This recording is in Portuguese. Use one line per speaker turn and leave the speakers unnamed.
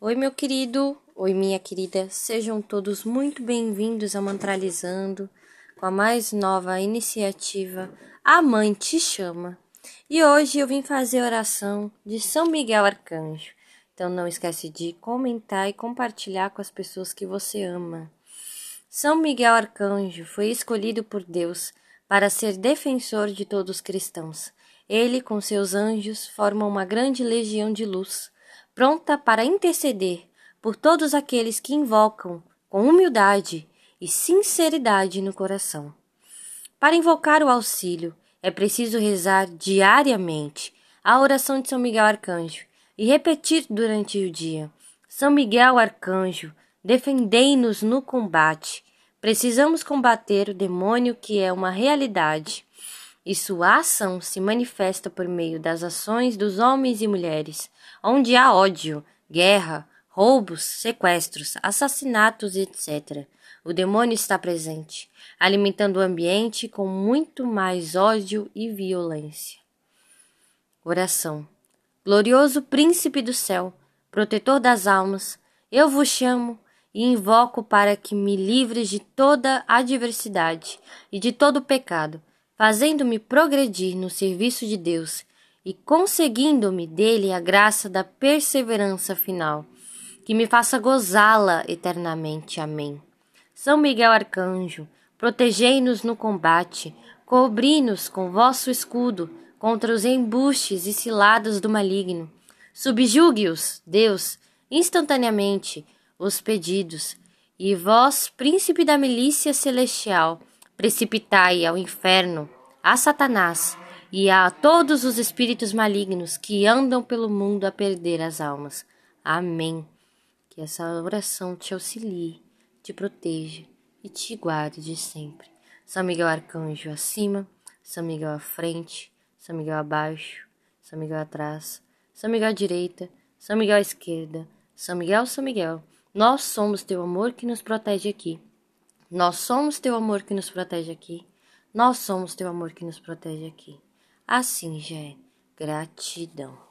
Oi, meu querido, oi, minha querida, sejam todos muito bem-vindos a Mantralizando com a mais nova iniciativa A Mãe Te Chama. E hoje eu vim fazer a oração de São Miguel Arcanjo. Então não esquece de comentar e compartilhar com as pessoas que você ama. São Miguel Arcanjo foi escolhido por Deus para ser defensor de todos os cristãos. Ele, com seus anjos, forma uma grande legião de luz pronta para interceder por todos aqueles que invocam com humildade e sinceridade no coração. Para invocar o auxílio, é preciso rezar diariamente a oração de São Miguel Arcanjo e repetir durante o dia: São Miguel Arcanjo, defendei-nos no combate. Precisamos combater o demônio que é uma realidade e sua ação se manifesta por meio das ações dos homens e mulheres, onde há ódio, guerra, roubos, sequestros, assassinatos, etc. O demônio está presente, alimentando o ambiente com muito mais ódio e violência. Oração. Glorioso príncipe do céu, protetor das almas, eu vos chamo e invoco para que me livres de toda adversidade e de todo pecado fazendo-me progredir no serviço de Deus e conseguindo-me dele a graça da perseverança final, que me faça gozá-la eternamente. Amém. São Miguel Arcanjo, protegei-nos no combate, cobri-nos com vosso escudo contra os embustes e ciladas do maligno. Subjugue-os, Deus, instantaneamente, os pedidos, e vós, príncipe da milícia celestial, precipitai ao inferno, a Satanás e a todos os espíritos malignos que andam pelo mundo a perder as almas. Amém. Que essa oração te auxilie, te proteja e te guarde de sempre. São Miguel Arcanjo acima, São Miguel à frente, São Miguel abaixo, São Miguel atrás, São Miguel à direita, São Miguel à esquerda, São Miguel, São Miguel. Nós somos teu amor que nos protege aqui. Nós somos teu amor que nos protege aqui. Nós somos teu amor que nos protege aqui. Assim já é. Gratidão.